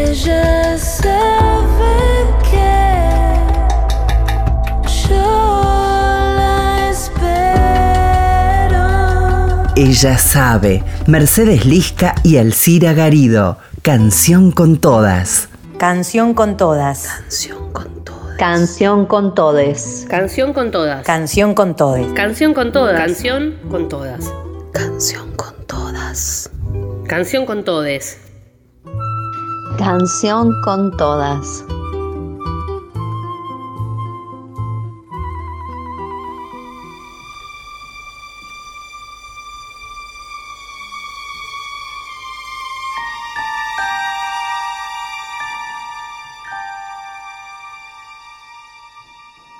Ella sabe que yo la espero. Ella sabe. Mercedes Lisca y Alcira Garido. Canción con todas. Canción con todas. Canción con todas. Canción con todes. Canción con todas. Canción con todes. Canción con todas. Canción con todas. Canción con todas. Canción con todes. Canción con todas.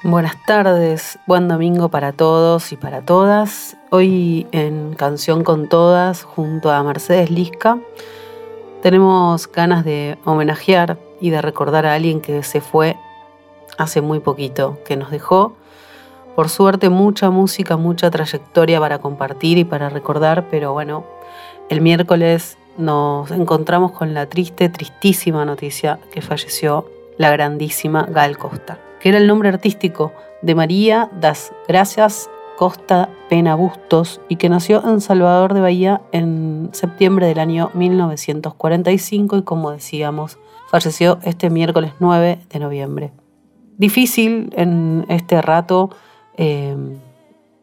Buenas tardes, buen domingo para todos y para todas. Hoy en Canción con Todas, junto a Mercedes Lisca, tenemos ganas de homenajear y de recordar a alguien que se fue hace muy poquito, que nos dejó, por suerte, mucha música, mucha trayectoria para compartir y para recordar, pero bueno, el miércoles nos encontramos con la triste, tristísima noticia que falleció la grandísima Gal Costa que era el nombre artístico de María das Gracias Costa Pena Bustos y que nació en Salvador de Bahía en septiembre del año 1945 y como decíamos, falleció este miércoles 9 de noviembre. Difícil en este rato eh,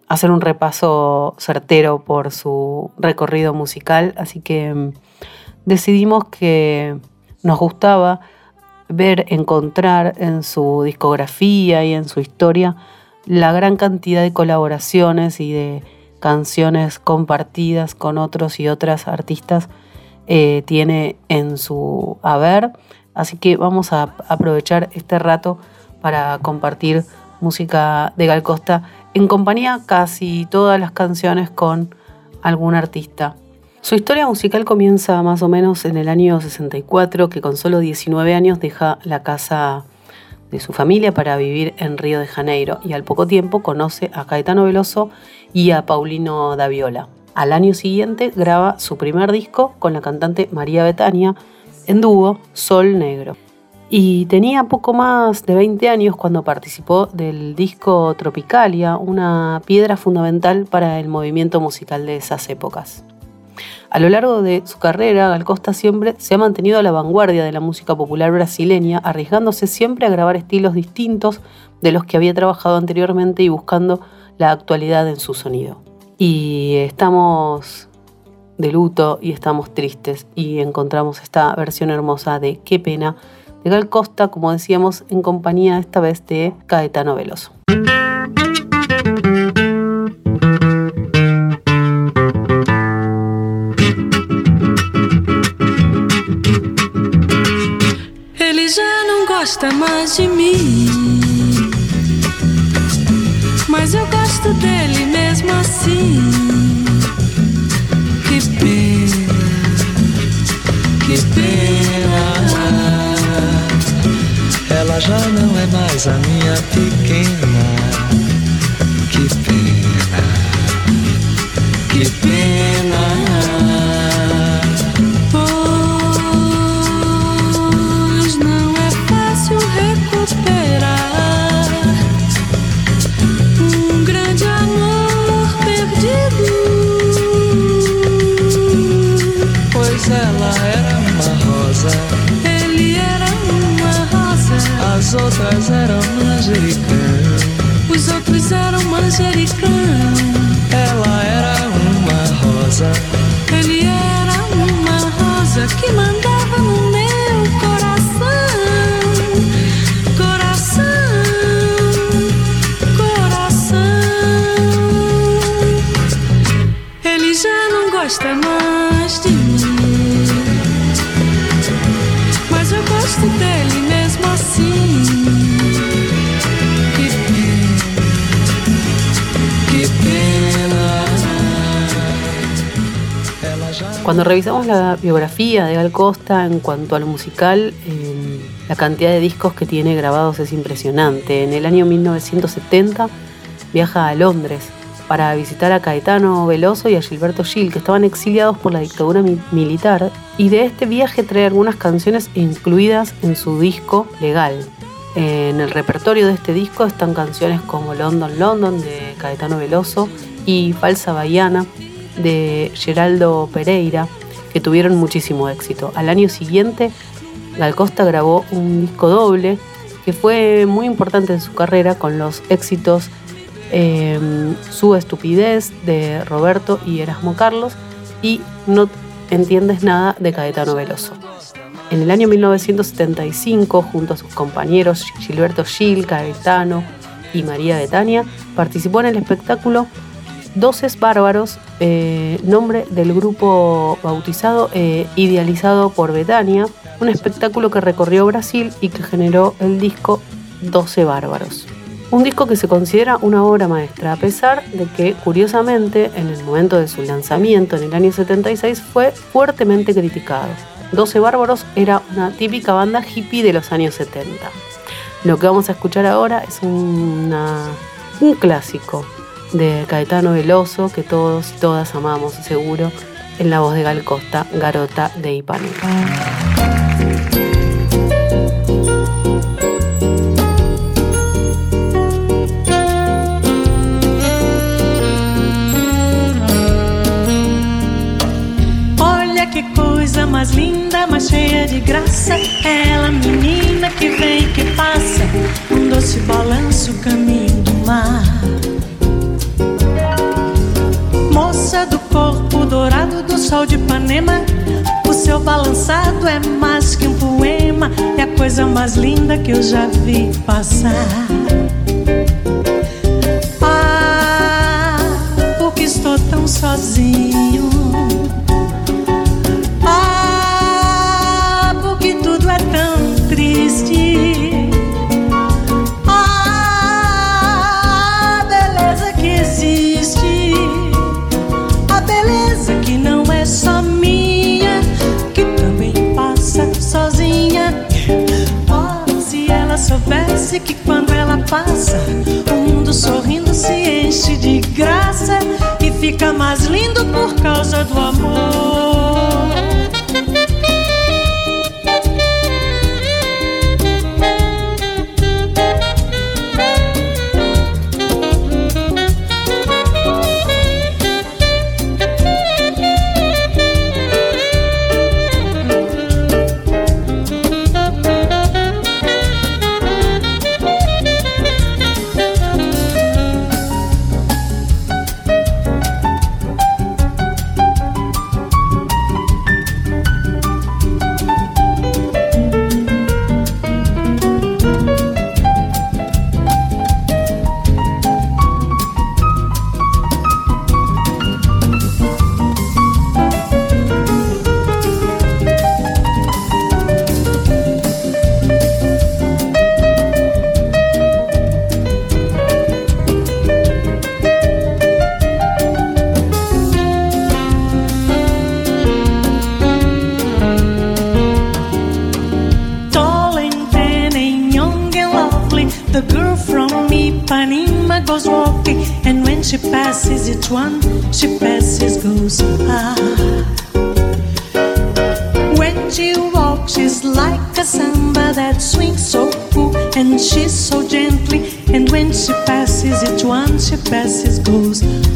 hacer un repaso certero por su recorrido musical, así que mm, decidimos que nos gustaba ver, encontrar en su discografía y en su historia la gran cantidad de colaboraciones y de canciones compartidas con otros y otras artistas eh, tiene en su haber. Así que vamos a aprovechar este rato para compartir música de Gal Costa en compañía casi todas las canciones con algún artista su historia musical comienza más o menos en el año 64, que con solo 19 años deja la casa de su familia para vivir en Río de Janeiro y al poco tiempo conoce a Caetano Veloso y a Paulino Daviola. Al año siguiente graba su primer disco con la cantante María Betania en dúo Sol Negro. Y tenía poco más de 20 años cuando participó del disco Tropicalia, una piedra fundamental para el movimiento musical de esas épocas. A lo largo de su carrera, Gal Costa siempre se ha mantenido a la vanguardia de la música popular brasileña, arriesgándose siempre a grabar estilos distintos de los que había trabajado anteriormente y buscando la actualidad en su sonido. Y estamos de luto y estamos tristes y encontramos esta versión hermosa de Qué pena de Gal Costa, como decíamos, en compañía esta vez de Caetano Veloso. Gosta mais de mim. Mas eu gosto dele mesmo assim. Que pena, que pena. Ela já não é mais a minha pequena. Que pena, que pena. Outras eram manjericão. Os outros eram manjericão. Ela era uma rosa. Ele era uma rosa que mandava no meu coração. Coração, coração. Ele já não gosta mais de mim. Mas eu gosto dele Cuando revisamos la biografía de Gal Costa en cuanto a lo musical, eh, la cantidad de discos que tiene grabados es impresionante. En el año 1970 viaja a Londres para visitar a Caetano Veloso y a Gilberto Gil, que estaban exiliados por la dictadura mi- militar, y de este viaje trae algunas canciones incluidas en su disco legal. En el repertorio de este disco están canciones como London London de Caetano Veloso y Falsa Bahiana de Geraldo Pereira, que tuvieron muchísimo éxito. Al año siguiente, Gal Costa grabó un disco doble que fue muy importante en su carrera con los éxitos eh, Su estupidez de Roberto y Erasmo Carlos y No entiendes nada de Caetano Veloso. En el año 1975, junto a sus compañeros Gilberto Gil, Caetano y María Betania, participó en el espectáculo Doces Bárbaros, eh, nombre del grupo bautizado e idealizado por Betania, un espectáculo que recorrió Brasil y que generó el disco Doce Bárbaros. Un disco que se considera una obra maestra, a pesar de que, curiosamente, en el momento de su lanzamiento en el año 76 fue fuertemente criticado. Doce Bárbaros era una típica banda hippie de los años 70. Lo que vamos a escuchar ahora es un clásico de Caetano Veloso que todos y todas amamos seguro, en la voz de Gal Costa, Garota de Ipanema. Coisa mais linda, mais cheia de graça. Ela, menina que vem que passa, um doce balanço, caminho do mar. Ipanema, o seu balançado é mais que um poema, é a coisa mais linda que eu já vi passar. Ah, porque estou tão sozinho. Ah, porque tudo é tão triste. Fica mais lindo por causa do amor.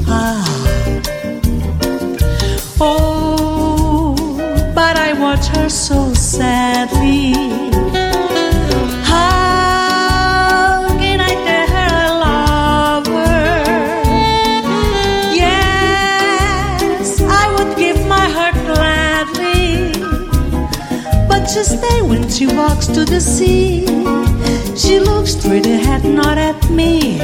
Ah. Oh, but I watch her so sadly. How can I tell her I love her? Yes, I would give my heart gladly. But just then when she walks to the sea, she looks straight ahead, not at me.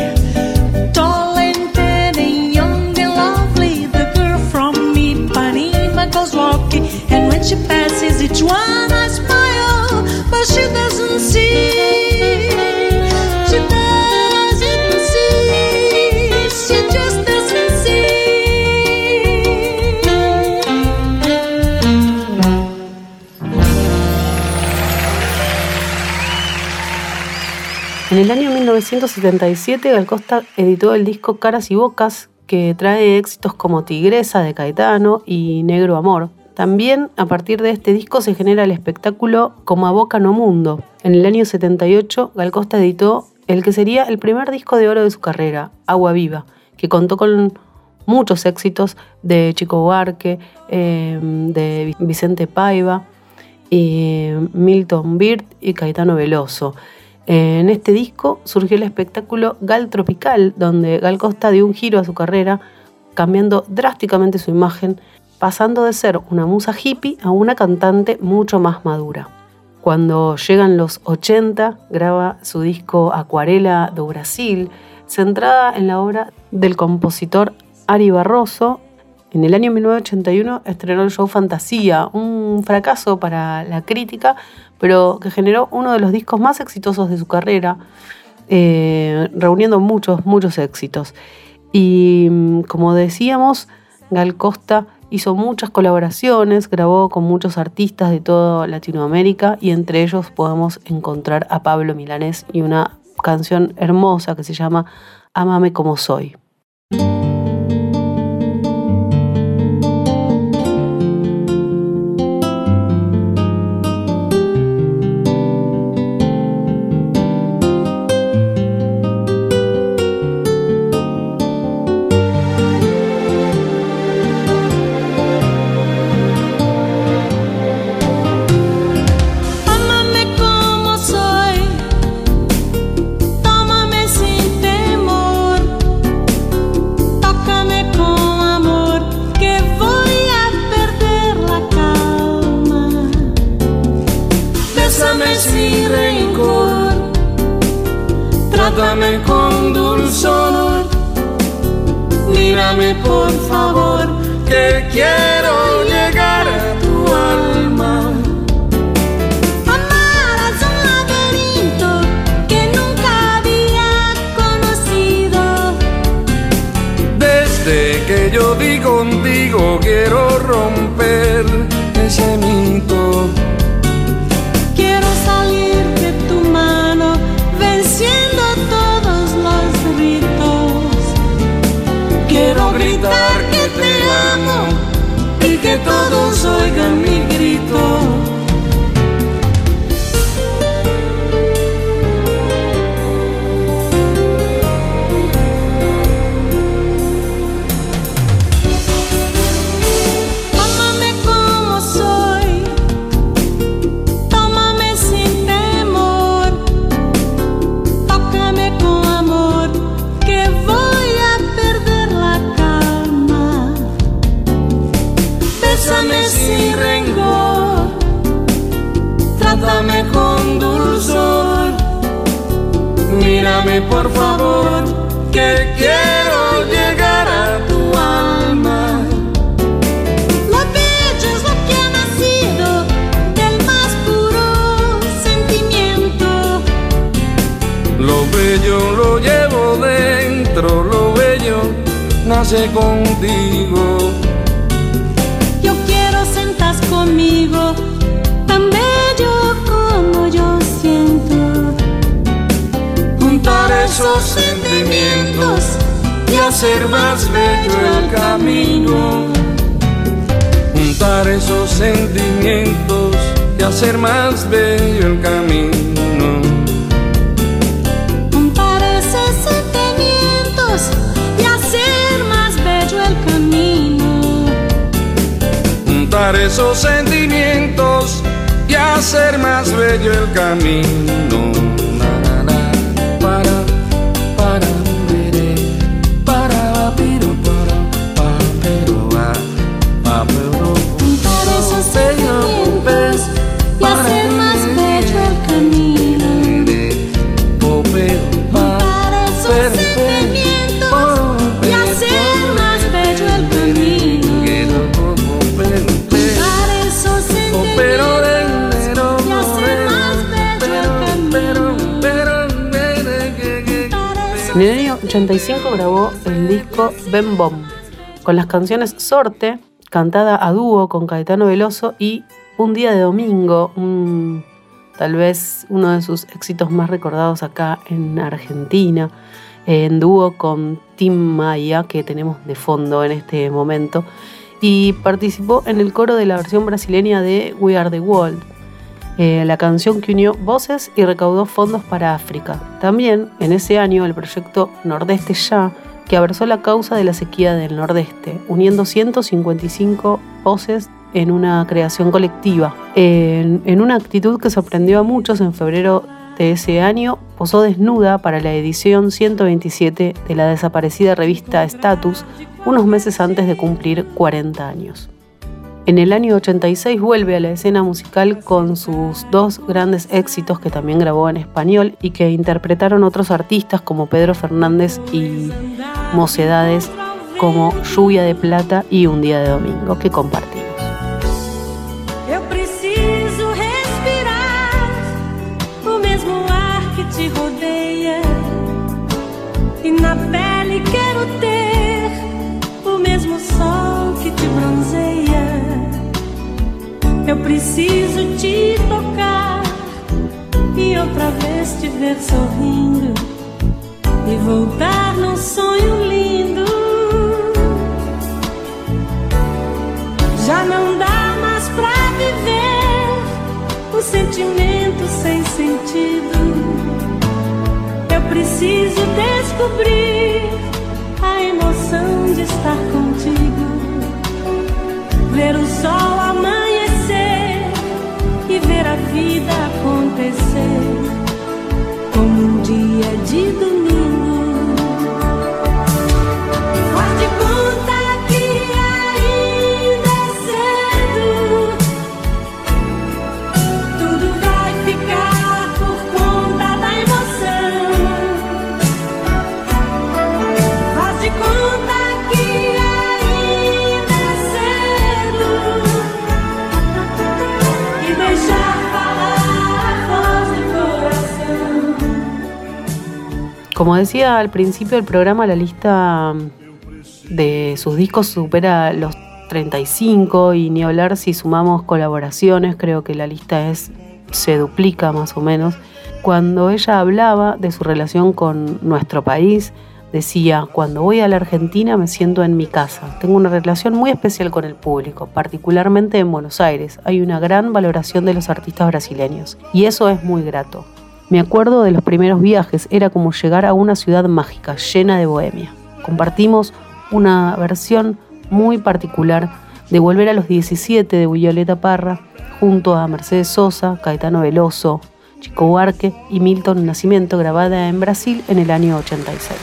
En el año 1977, Gal Costa editó el disco Caras y Bocas, que trae éxitos como Tigresa de Caetano y Negro Amor. También a partir de este disco se genera el espectáculo Como a Boca no Mundo. En el año 78, Gal Costa editó el que sería el primer disco de oro de su carrera, Agua Viva, que contó con muchos éxitos de Chico Buarque, eh, de Vicente Paiva, y Milton Bird y Caetano Veloso. En este disco surgió el espectáculo Gal Tropical, donde Gal Costa dio un giro a su carrera, cambiando drásticamente su imagen, pasando de ser una musa hippie a una cantante mucho más madura. Cuando llegan los 80, graba su disco Acuarela do Brasil, centrada en la obra del compositor Ari Barroso. En el año 1981 estrenó el show Fantasía, un fracaso para la crítica, pero que generó uno de los discos más exitosos de su carrera, eh, reuniendo muchos, muchos éxitos. Y mm, como decíamos, Gal Costa hizo muchas colaboraciones, grabó con muchos artistas de toda Latinoamérica y entre ellos podemos encontrar a Pablo Milanés y una canción hermosa que se llama Amame como soy. Todos oigan mi grito. Por favor, que quiero llegar a tu alma. Lo bello es lo que ha nacido del más puro sentimiento. Lo bello lo llevo dentro, lo bello nace contigo. Yo quiero sentas conmigo, esos sentimientos y hacer más bello el camino. Juntar esos sentimientos y hacer más bello el camino. Juntar esos sentimientos y hacer más bello el camino. Juntar esos sentimientos y hacer más bello el camino. 85 grabó el disco Ben Bom, con las canciones Sorte, cantada a dúo con Caetano Veloso, y Un día de domingo, tal vez uno de sus éxitos más recordados acá en Argentina. en dúo con Tim Maya, que tenemos de fondo en este momento, y participó en el coro de la versión brasileña de We Are the World, eh, la canción que unió voces y recaudó fondos para África. También en ese año el proyecto Nordeste Ya, que abrazó la causa de la sequía del Nordeste, uniendo 155 voces en una creación colectiva. En, en una actitud que sorprendió a muchos en febrero de ese año, posó desnuda para la edición 127 de la desaparecida revista Status, unos meses antes de cumplir 40 años. En el año 86 vuelve a la escena musical con sus dos grandes éxitos que también grabó en español y que interpretaron otros artistas como Pedro Fernández y Mocedades como Lluvia de Plata y Un Día de Domingo que compartimos. Eu preciso te tocar e outra vez te ver sorrindo e voltar num sonho lindo. Já não dá mais pra viver o sentimento sem sentido. Eu preciso descobrir a emoção de estar contigo. Ver o sol como um dia de domingo. Como decía al principio del programa, la lista de sus discos supera los 35 y ni hablar si sumamos colaboraciones, creo que la lista es se duplica más o menos. Cuando ella hablaba de su relación con nuestro país, decía, cuando voy a la Argentina me siento en mi casa. Tengo una relación muy especial con el público, particularmente en Buenos Aires. Hay una gran valoración de los artistas brasileños y eso es muy grato. Me acuerdo de los primeros viajes, era como llegar a una ciudad mágica, llena de bohemia. Compartimos una versión muy particular de Volver a los 17 de Violeta Parra, junto a Mercedes Sosa, Caetano Veloso, Chico Buarque y Milton Nascimento, grabada en Brasil en el año 86.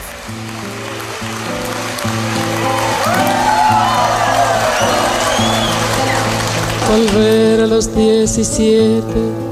Volver a los 17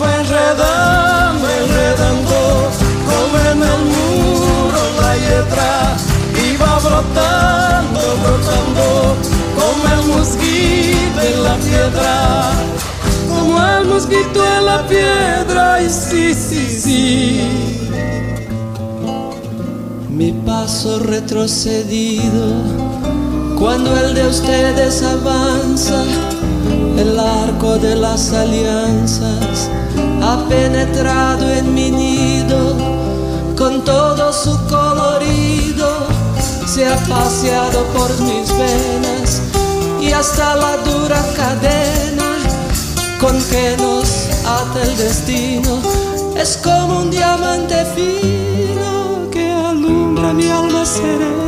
Va enredando, enredando, como en el muro la hiedra, y va brotando, brotando, como el mosquito en la piedra, como el mosquito en la piedra, y sí, sí, sí. Mi paso retrocedido cuando el de ustedes avanza, el arco de las alianzas ha penetrado en mi nido con todo su colorido, se ha paseado por mis venas y hasta la dura cadena con que nos ata el destino es como un diamante fino que alumbra mi alma serena.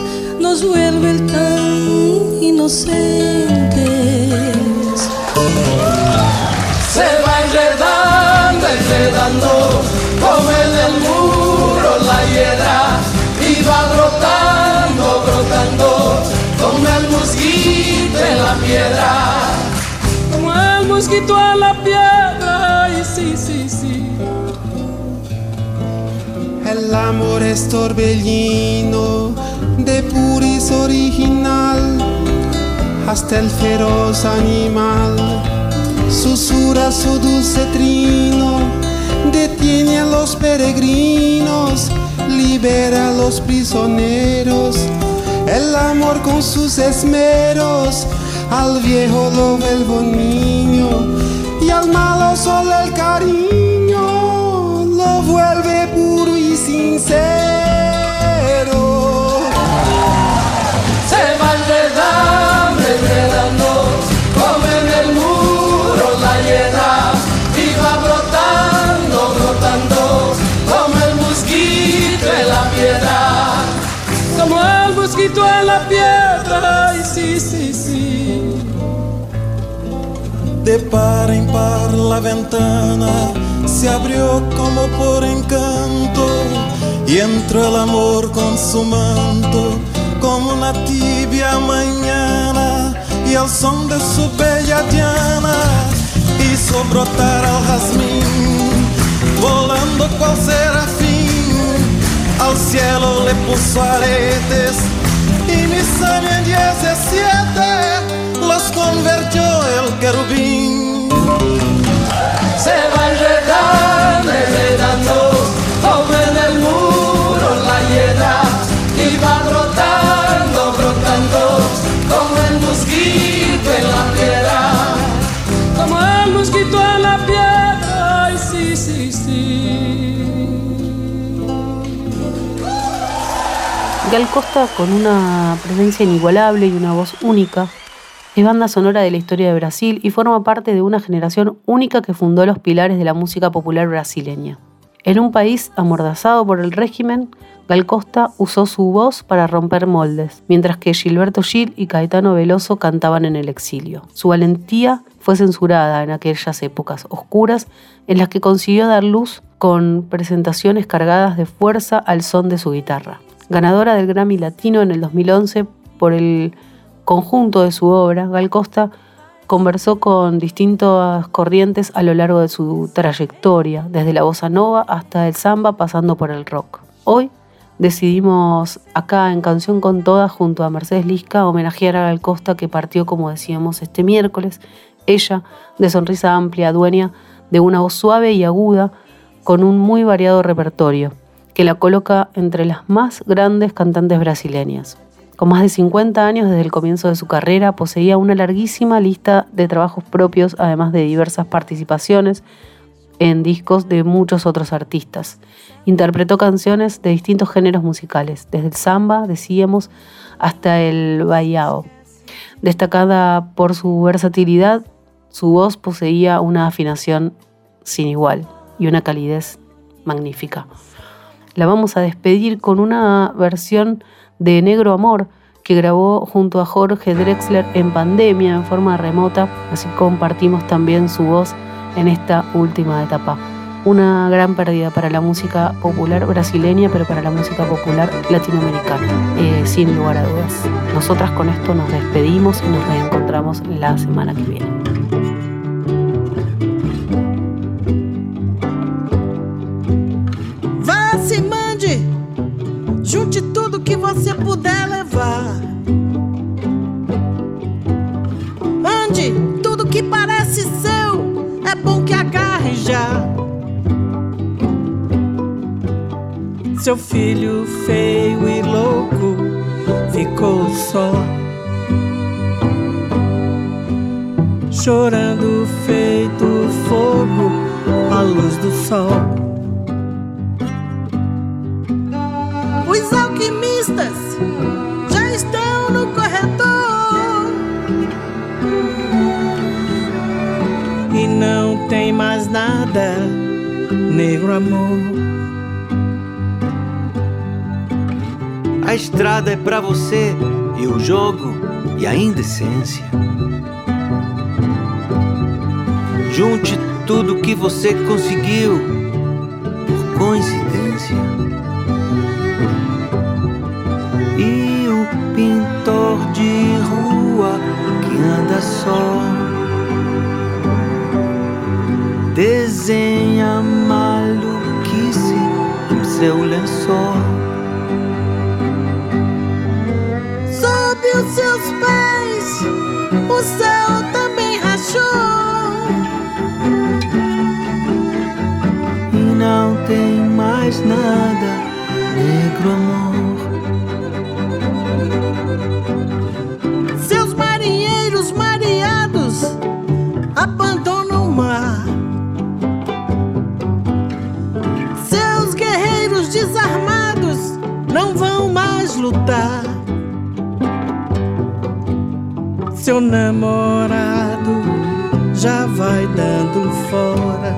nos vuelve tan inocentes. Se va enredando, enredando, como en el muro la hiedra, y va brotando, brotando, como el mosquito en la piedra. Como el mosquito en la piedra, y sí, sí, sí. El amor es torbellino de puris original, hasta el feroz animal susurra su dulce trino, detiene a los peregrinos, libera a los prisioneros. El amor con sus esmeros, al viejo lo vuelve niño y al malo solo el cariño lo vuelve puro y sincero. Par en par la ventana se abrió como por encanto y entró el amor con su manto como una tibia mañana y al son de su bella diana hizo brotar al jazmín volando cual serafín. Al cielo le puso aretes y mis años en 17 los convirtió el querubín. Se va enredando, enredando, como en el muro la hiedra, y va brotando, brotando, como el mosquito en la piedra. Como el mosquito en la piedra, y sí, sí, sí. Gal Costa, con una presencia inigualable y una voz única, es banda sonora de la historia de Brasil y forma parte de una generación única que fundó los pilares de la música popular brasileña. En un país amordazado por el régimen, Gal Costa usó su voz para romper moldes, mientras que Gilberto Gil y Caetano Veloso cantaban en el exilio. Su valentía fue censurada en aquellas épocas oscuras en las que consiguió dar luz con presentaciones cargadas de fuerza al son de su guitarra. Ganadora del Grammy Latino en el 2011 por el conjunto de su obra, Gal Costa conversó con distintas corrientes a lo largo de su trayectoria, desde la bossa nova hasta el samba, pasando por el rock. Hoy decidimos acá en Canción con Todas, junto a Mercedes Lisca, homenajear a Gal Costa que partió, como decíamos, este miércoles. Ella, de sonrisa amplia, dueña de una voz suave y aguda, con un muy variado repertorio, que la coloca entre las más grandes cantantes brasileñas. Con más de 50 años desde el comienzo de su carrera, poseía una larguísima lista de trabajos propios, además de diversas participaciones en discos de muchos otros artistas. Interpretó canciones de distintos géneros musicales, desde el samba, decíamos, hasta el baiao. Destacada por su versatilidad, su voz poseía una afinación sin igual y una calidez magnífica. La vamos a despedir con una versión de Negro Amor, que grabó junto a Jorge Drexler en pandemia en forma remota, así compartimos también su voz en esta última etapa. Una gran pérdida para la música popular brasileña, pero para la música popular latinoamericana, eh, sin lugar a dudas. Nosotras con esto nos despedimos y nos reencontramos la semana que viene. Seu filho feio e louco ficou só. Chorando feito fogo à luz do sol. Os alquimistas já estão no corredor. E não tem mais nada, negro amor. A estrada é pra você e o jogo e a indecência. Junte tudo que você conseguiu por coincidência. E o pintor de rua que anda só desenha maluquice em seu lençol. Os seus pés, o céu também rachou. E não tem mais nada, negro amor. Seu namorado já vai dando fora,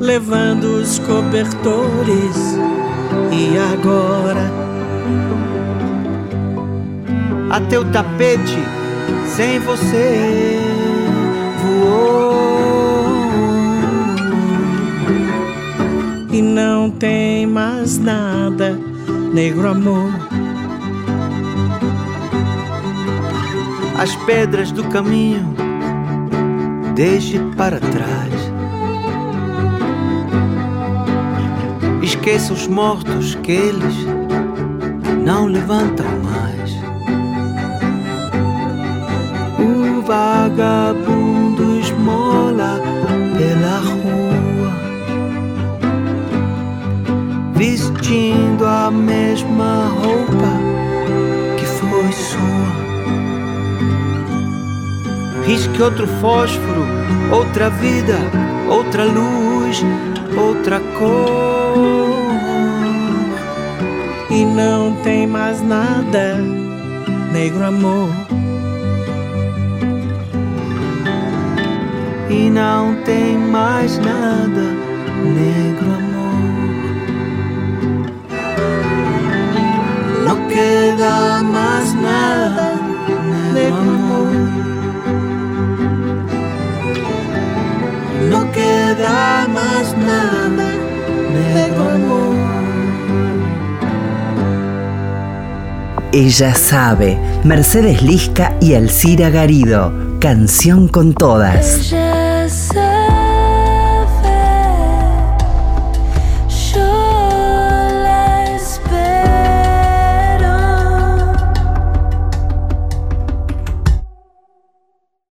levando os cobertores. E agora? Até o tapete sem você voou. E não tem mais nada, negro amor. As pedras do caminho, deixe para trás. Esqueça os mortos que eles não levantam mais. O vagabundo esmola pela rua, vestindo a mesma roupa Risque outro fósforo, outra vida, outra luz, outra cor. E não tem mais nada, negro amor. E não tem mais nada, negro amor. Não queda mais nada, negro amor. No queda más nada, negro amor. Ella sabe, Mercedes Lisca y Alcira Garido, canción con todas. Ella